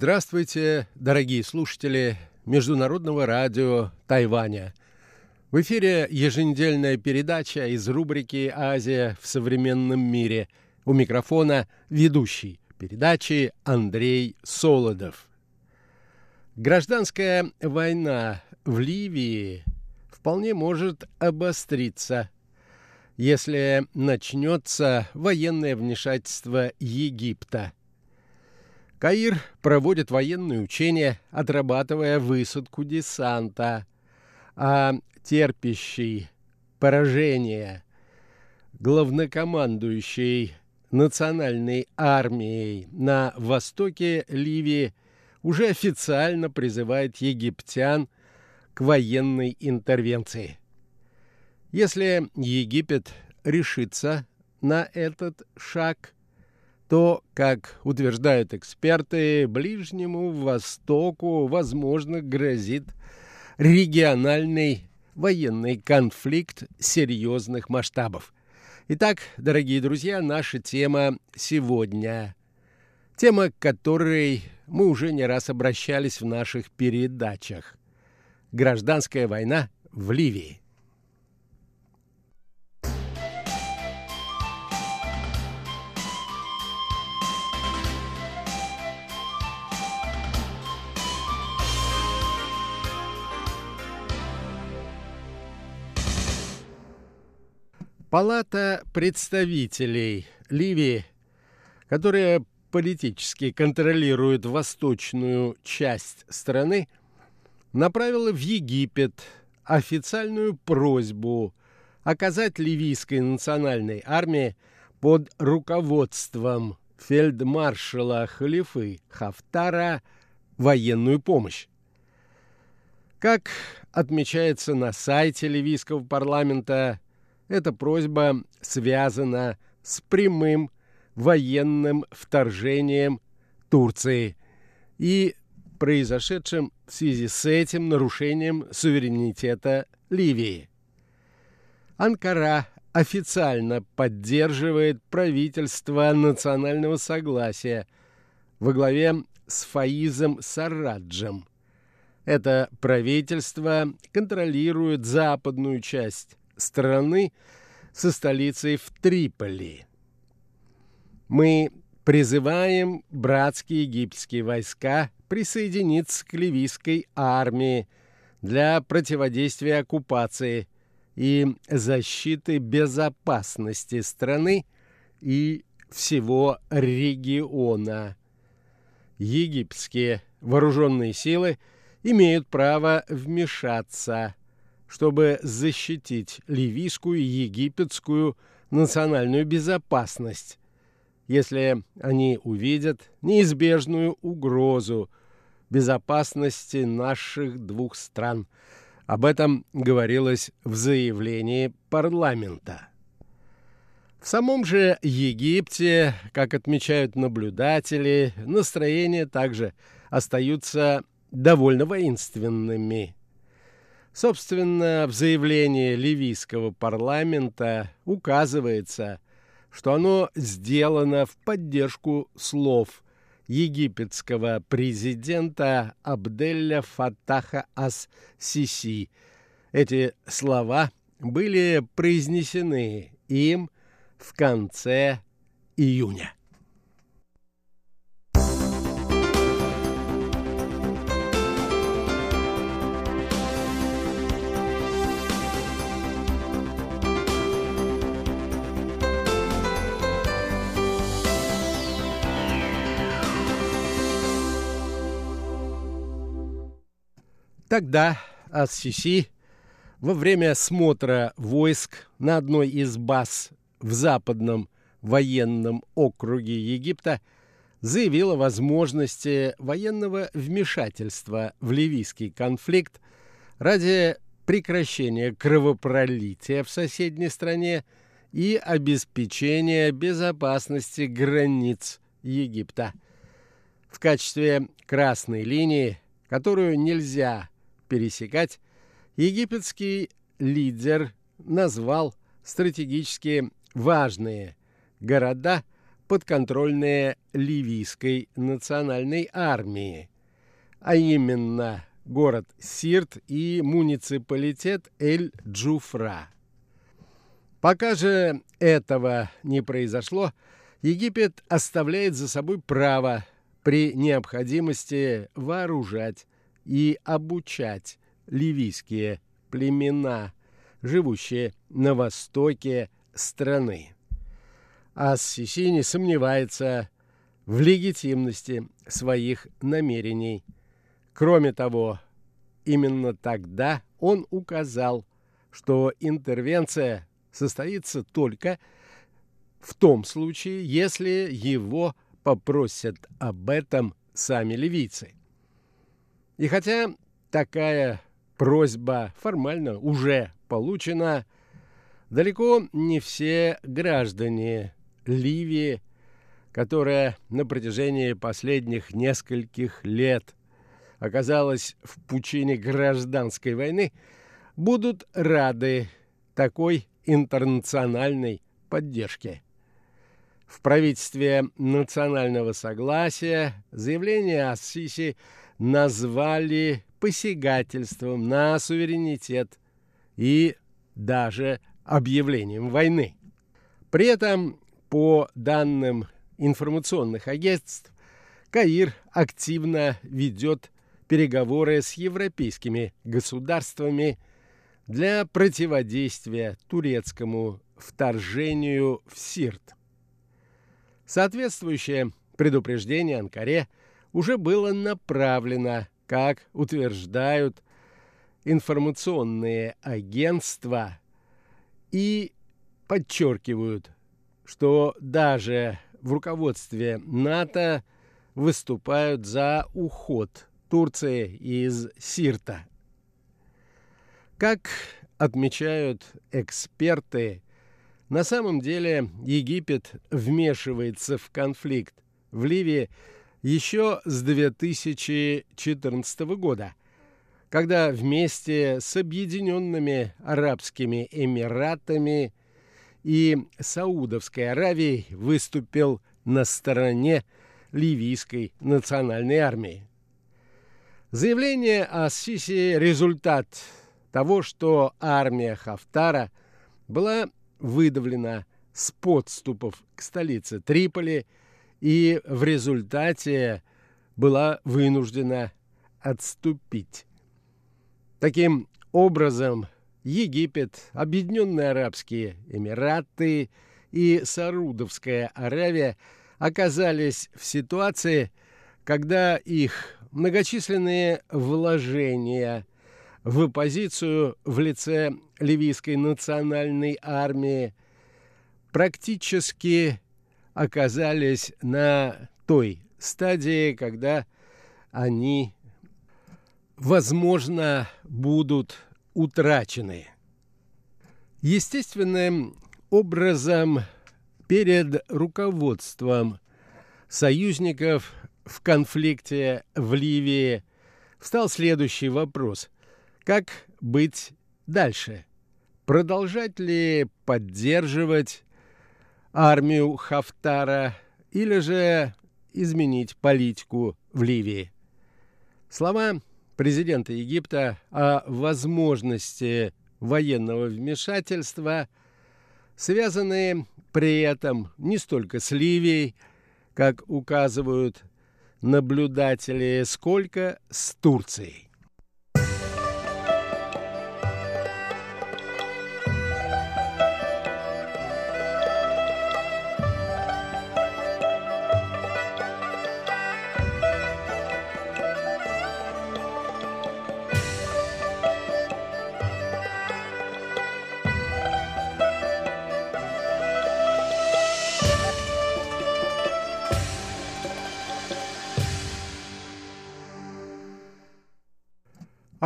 Здравствуйте, дорогие слушатели Международного радио Тайваня. В эфире еженедельная передача из рубрики «Азия в современном мире». У микрофона ведущий передачи Андрей Солодов. Гражданская война в Ливии вполне может обостриться, если начнется военное вмешательство Египта – Каир проводит военные учения, отрабатывая высадку десанта, а терпящий поражение главнокомандующий национальной армией на востоке Ливии уже официально призывает египтян к военной интервенции. Если Египет решится на этот шаг – то, как утверждают эксперты, Ближнему Востоку, возможно, грозит региональный военный конфликт серьезных масштабов. Итак, дорогие друзья, наша тема сегодня. Тема, к которой мы уже не раз обращались в наших передачах. Гражданская война в Ливии. Палата представителей Ливии, которая политически контролирует восточную часть страны, направила в Египет официальную просьбу оказать ливийской национальной армии под руководством фельдмаршала Халифы Хафтара военную помощь. Как отмечается на сайте ливийского парламента, эта просьба связана с прямым военным вторжением Турции и произошедшим в связи с этим нарушением суверенитета Ливии. Анкара официально поддерживает правительство национального согласия во главе с Фаизом Сараджем. Это правительство контролирует западную часть страны со столицей в Триполи. Мы призываем братские египетские войска присоединиться к ливийской армии для противодействия оккупации и защиты безопасности страны и всего региона. Египетские вооруженные силы имеют право вмешаться чтобы защитить ливийскую и египетскую национальную безопасность, если они увидят неизбежную угрозу безопасности наших двух стран. Об этом говорилось в заявлении парламента. В самом же Египте, как отмечают наблюдатели, настроения также остаются довольно воинственными. Собственно, в заявлении ливийского парламента указывается, что оно сделано в поддержку слов египетского президента Абделля Фатаха Ас-Сиси. Эти слова были произнесены им в конце июня. Тогда Ас-Сиси во время осмотра войск на одной из баз в западном военном округе Египта заявила о возможности военного вмешательства в ливийский конфликт ради прекращения кровопролития в соседней стране и обеспечения безопасности границ Египта. В качестве красной линии, которую нельзя пересекать, египетский лидер назвал стратегически важные города, подконтрольные ливийской национальной армии, а именно город Сирт и муниципалитет Эль-Джуфра. Пока же этого не произошло, Египет оставляет за собой право при необходимости вооружать и обучать ливийские племена, живущие на востоке страны. Ас-Сиси не сомневается в легитимности своих намерений. Кроме того, именно тогда он указал, что интервенция состоится только в том случае, если его попросят об этом сами ливийцы. И хотя такая просьба формально уже получена, далеко не все граждане Ливии, которая на протяжении последних нескольких лет оказалась в пучине гражданской войны, будут рады такой интернациональной поддержке. В правительстве национального согласия заявление Ассиси назвали посягательством на суверенитет и даже объявлением войны. При этом, по данным информационных агентств, Каир активно ведет переговоры с европейскими государствами для противодействия турецкому вторжению в Сирт. Соответствующее предупреждение Анкаре уже было направлено, как утверждают информационные агентства, и подчеркивают, что даже в руководстве НАТО выступают за уход Турции из Сирта. Как отмечают эксперты, на самом деле Египет вмешивается в конфликт в Ливии еще с 2014 года, когда вместе с Объединенными Арабскими Эмиратами и Саудовской Аравией выступил на стороне ливийской национальной армии. Заявление о Сиси – результат того, что армия Хафтара была выдавлена с подступов к столице Триполи и в результате была вынуждена отступить. Таким образом, Египет, Объединенные Арабские Эмираты и Сарудовская Аравия оказались в ситуации, когда их многочисленные вложения в оппозицию в лице ливийской национальной армии практически оказались на той стадии, когда они, возможно, будут утрачены. Естественным образом перед руководством союзников в конфликте в Ливии встал следующий вопрос. Как быть дальше? Продолжать ли поддерживать армию Хафтара или же изменить политику в Ливии? Слова президента Египта о возможности военного вмешательства связаны при этом не столько с Ливией, как указывают наблюдатели, сколько с Турцией.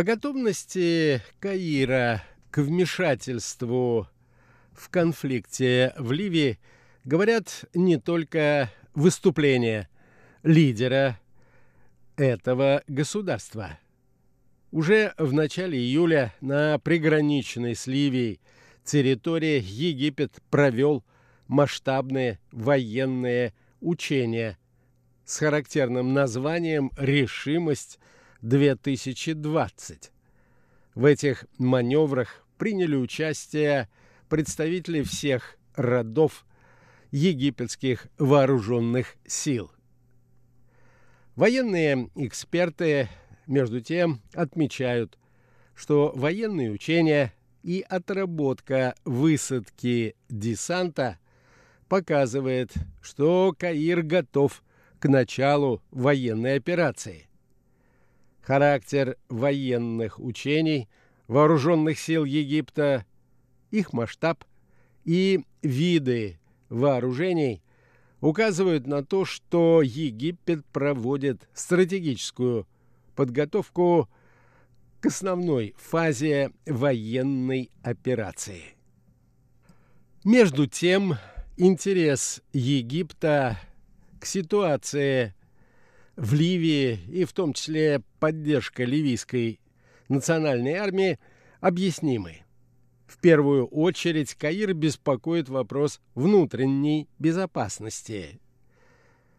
О готовности Каира к вмешательству в конфликте в Ливии говорят не только выступления лидера этого государства. Уже в начале июля на приграничной с Ливией территории Египет провел масштабные военные учения с характерным названием «Решимость-2020». В этих маневрах приняли участие представители всех родов египетских вооруженных сил. Военные эксперты, между тем, отмечают, что военные учения и отработка высадки десанта показывает, что Каир готов к началу военной операции. Характер военных учений вооруженных сил Египта, их масштаб и виды вооружений указывают на то, что Египет проводит стратегическую подготовку к основной фазе военной операции. Между тем, интерес Египта к ситуации в Ливии и в том числе поддержка ливийской национальной армии объяснимы. В первую очередь Каир беспокоит вопрос внутренней безопасности.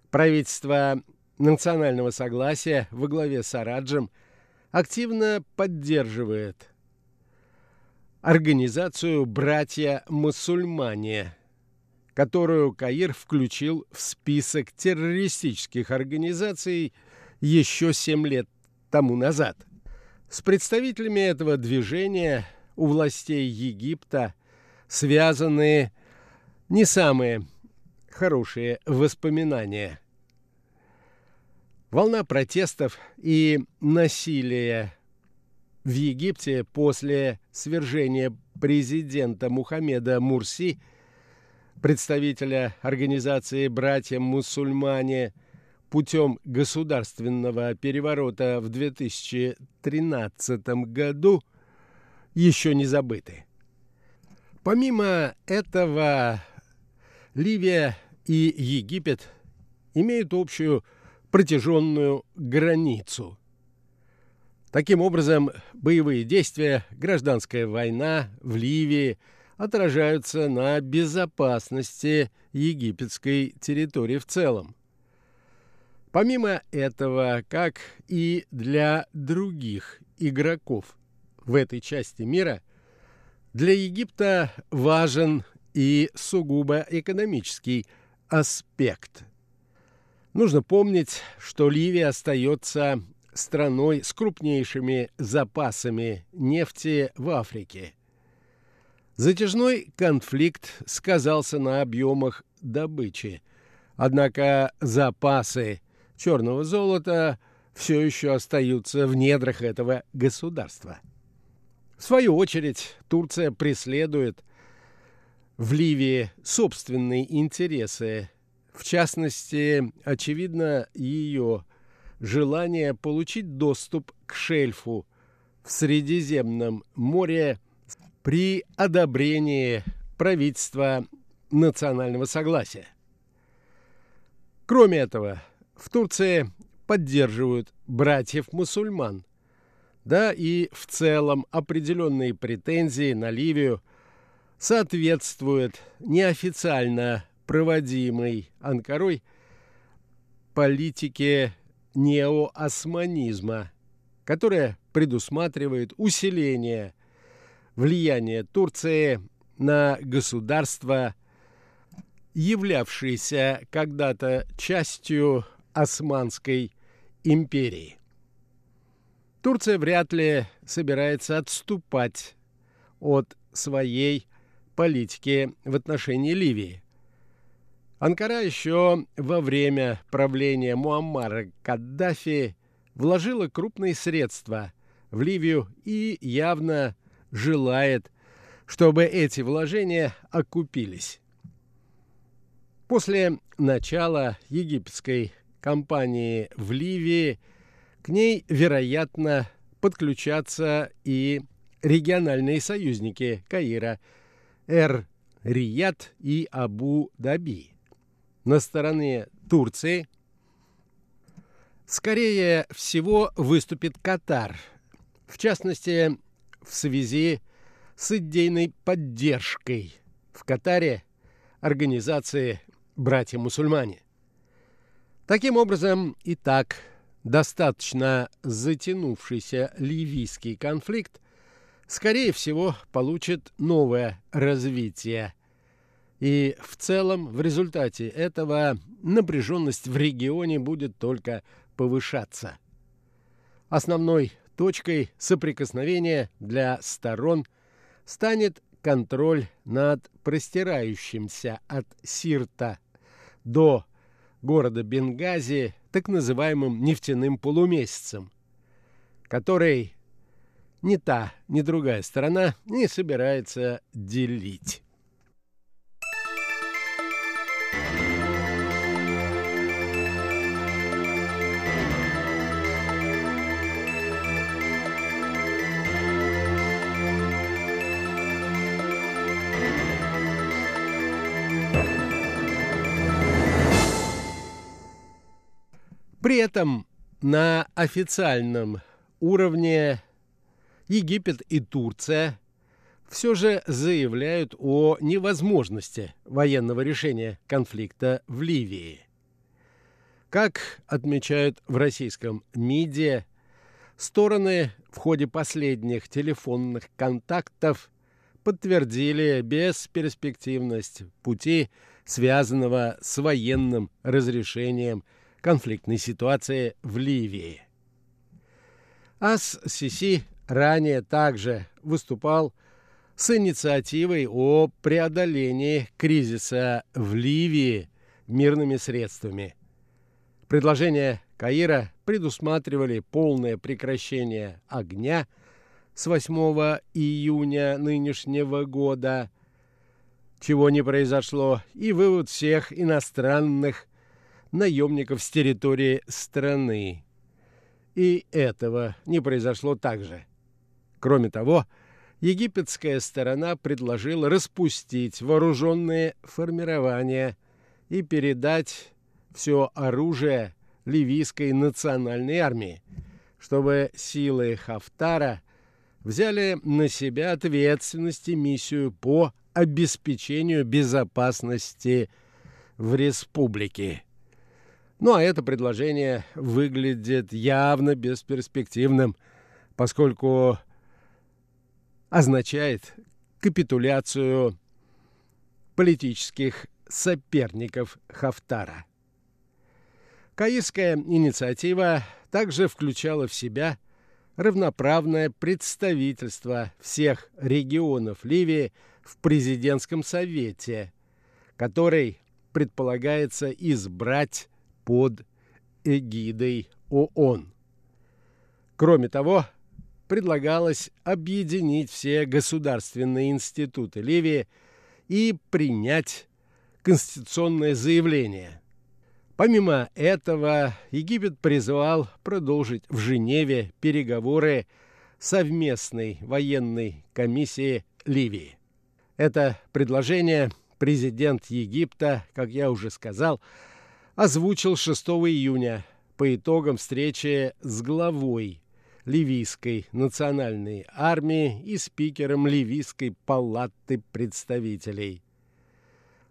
Правительство национального согласия во главе с Араджем активно поддерживает организацию «Братья-мусульмане», которую Каир включил в список террористических организаций еще семь лет тому назад. С представителями этого движения – у властей Египта связаны не самые хорошие воспоминания. Волна протестов и насилия в Египте после свержения президента Мухаммеда Мурси, представителя организации «Братья-мусульмане», путем государственного переворота в 2013 году – еще не забыты. Помимо этого, Ливия и Египет имеют общую протяженную границу. Таким образом, боевые действия, гражданская война в Ливии отражаются на безопасности египетской территории в целом. Помимо этого, как и для других игроков в этой части мира, для Египта важен и сугубо экономический аспект. Нужно помнить, что Ливия остается страной с крупнейшими запасами нефти в Африке. Затяжной конфликт сказался на объемах добычи, однако запасы черного золота все еще остаются в недрах этого государства. В свою очередь, Турция преследует в Ливии собственные интересы. В частности, очевидно, ее желание получить доступ к шельфу в Средиземном море при одобрении правительства национального согласия. Кроме этого, в Турции поддерживают братьев-мусульман, да и в целом определенные претензии на Ливию соответствуют неофициально проводимой Анкарой политике неоосманизма, которая предусматривает усиление влияния Турции на государства, являвшиеся когда-то частью Османской империи. Турция вряд ли собирается отступать от своей политики в отношении Ливии. Анкара еще во время правления Муаммара Каддафи вложила крупные средства в Ливию и явно желает, чтобы эти вложения окупились. После начала египетской кампании в Ливии – к ней, вероятно, подключатся и региональные союзники Каира – Эр-Рияд и Абу-Даби. На стороне Турции скорее всего выступит Катар, в частности, в связи с идейной поддержкой в Катаре организации «Братья-мусульмане». Таким образом, и так достаточно затянувшийся ливийский конфликт, скорее всего, получит новое развитие. И в целом в результате этого напряженность в регионе будет только повышаться. Основной точкой соприкосновения для сторон станет контроль над простирающимся от Сирта до города Бенгази так называемым нефтяным полумесяцем, который ни та, ни другая сторона не собирается делить. При этом на официальном уровне Египет и Турция все же заявляют о невозможности военного решения конфликта в Ливии. Как отмечают в российском МИДе, стороны в ходе последних телефонных контактов подтвердили бесперспективность пути, связанного с военным разрешением конфликтной ситуации в Ливии. АС-Сиси ранее также выступал с инициативой о преодолении кризиса в Ливии мирными средствами. Предложения Каира предусматривали полное прекращение огня с 8 июня нынешнего года, чего не произошло, и вывод всех иностранных наемников с территории страны. И этого не произошло также. Кроме того, египетская сторона предложила распустить вооруженные формирования и передать все оружие ливийской национальной армии, чтобы силы Хафтара взяли на себя ответственность и миссию по обеспечению безопасности в республике. Ну а это предложение выглядит явно бесперспективным, поскольку означает капитуляцию политических соперников Хафтара. Каирская инициатива также включала в себя равноправное представительство всех регионов Ливии в президентском совете, который предполагается избрать под эгидой ООН. Кроме того, предлагалось объединить все государственные институты Ливии и принять конституционное заявление. Помимо этого, Египет призвал продолжить в Женеве переговоры совместной военной комиссии Ливии. Это предложение президент Египта, как я уже сказал, озвучил 6 июня по итогам встречи с главой Ливийской национальной армии и спикером Ливийской палаты представителей.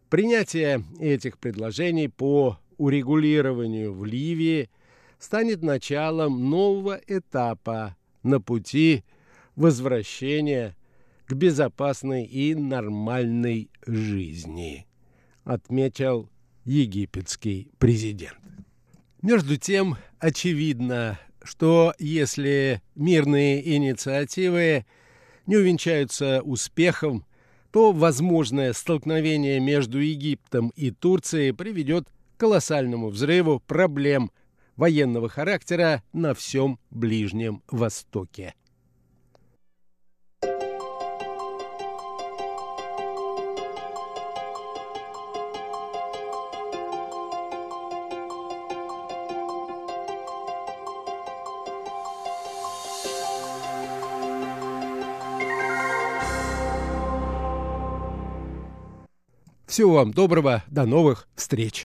Принятие этих предложений по урегулированию в Ливии станет началом нового этапа на пути возвращения к безопасной и нормальной жизни, отметил египетский президент. Между тем, очевидно, что если мирные инициативы не увенчаются успехом, то возможное столкновение между Египтом и Турцией приведет к колоссальному взрыву проблем военного характера на всем Ближнем Востоке. Всего вам доброго, до новых встреч!